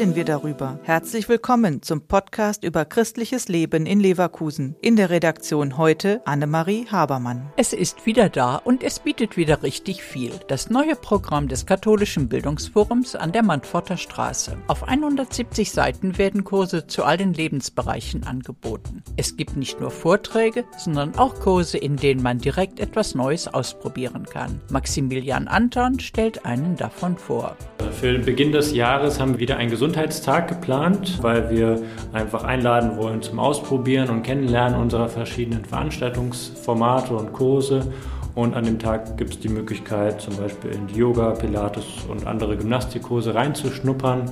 darüber. Herzlich willkommen zum Podcast über christliches Leben in Leverkusen. In der Redaktion heute Annemarie Habermann. Es ist wieder da und es bietet wieder richtig viel. Das neue Programm des katholischen Bildungsforums an der Mantforter Straße. Auf 170 Seiten werden Kurse zu allen Lebensbereichen angeboten. Es gibt nicht nur Vorträge, sondern auch Kurse, in denen man direkt etwas Neues ausprobieren kann. Maximilian Anton stellt einen davon vor. Für den Beginn des Jahres haben wir wieder einen Gesundheitstag geplant, weil wir einfach einladen wollen zum Ausprobieren und Kennenlernen unserer verschiedenen Veranstaltungsformate und Kurse. Und an dem Tag gibt es die Möglichkeit, zum Beispiel in Yoga, Pilates und andere Gymnastikkurse reinzuschnuppern.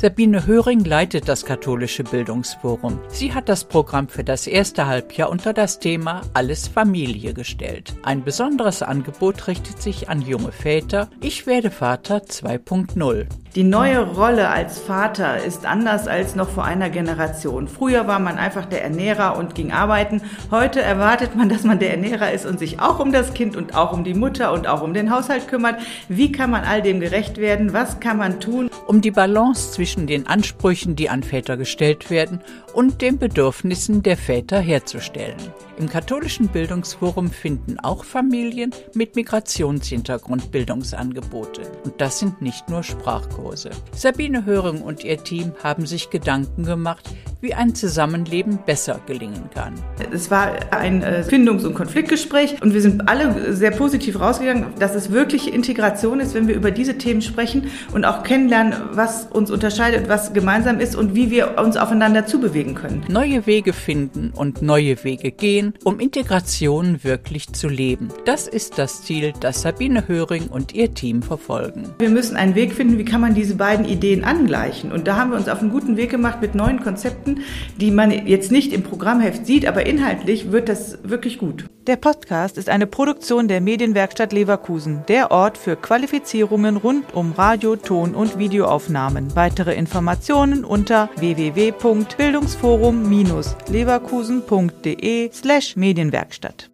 Sabine Höring leitet das katholische Bildungsforum. Sie hat das Programm für das erste Halbjahr unter das Thema Alles Familie gestellt. Ein besonderes Angebot richtet sich an junge Väter. Ich werde Vater 2.0. Die neue Rolle als Vater ist anders als noch vor einer Generation. Früher war man einfach der Ernährer und ging arbeiten. Heute erwartet man, dass man der Ernährer ist und sich auch um das Kind und auch um die Mutter und auch um den Haushalt kümmert. Wie kann man all dem gerecht werden? Was kann man tun? Um die Balance zwischen den Ansprüchen, die an Väter gestellt werden, und den Bedürfnissen der Väter herzustellen. Im katholischen Bildungsforum finden auch Familien mit Migrationshintergrund Bildungsangebote. Und das sind nicht nur Sprachkurse. Sabine Höring und ihr Team haben sich Gedanken gemacht, wie ein Zusammenleben besser gelingen kann. Es war ein äh, Findungs- und Konfliktgespräch und wir sind alle sehr positiv rausgegangen, dass es wirklich Integration ist, wenn wir über diese Themen sprechen und auch kennenlernen, was uns unterscheidet, was gemeinsam ist und wie wir uns aufeinander zubewegen können. Neue Wege finden und neue Wege gehen, um Integration wirklich zu leben. Das ist das Ziel, das Sabine Höring und ihr Team verfolgen. Wir müssen einen Weg finden, wie kann man diese beiden Ideen angleichen. Und da haben wir uns auf einen guten Weg gemacht mit neuen Konzepten Produkten, die man jetzt nicht im Programmheft sieht, aber inhaltlich wird das wirklich gut. Der Podcast ist eine Produktion der Medienwerkstatt Leverkusen, der Ort für Qualifizierungen rund um Radio, Ton und Videoaufnahmen. Weitere Informationen unter www.bildungsforum-leverkusen.de slash Medienwerkstatt.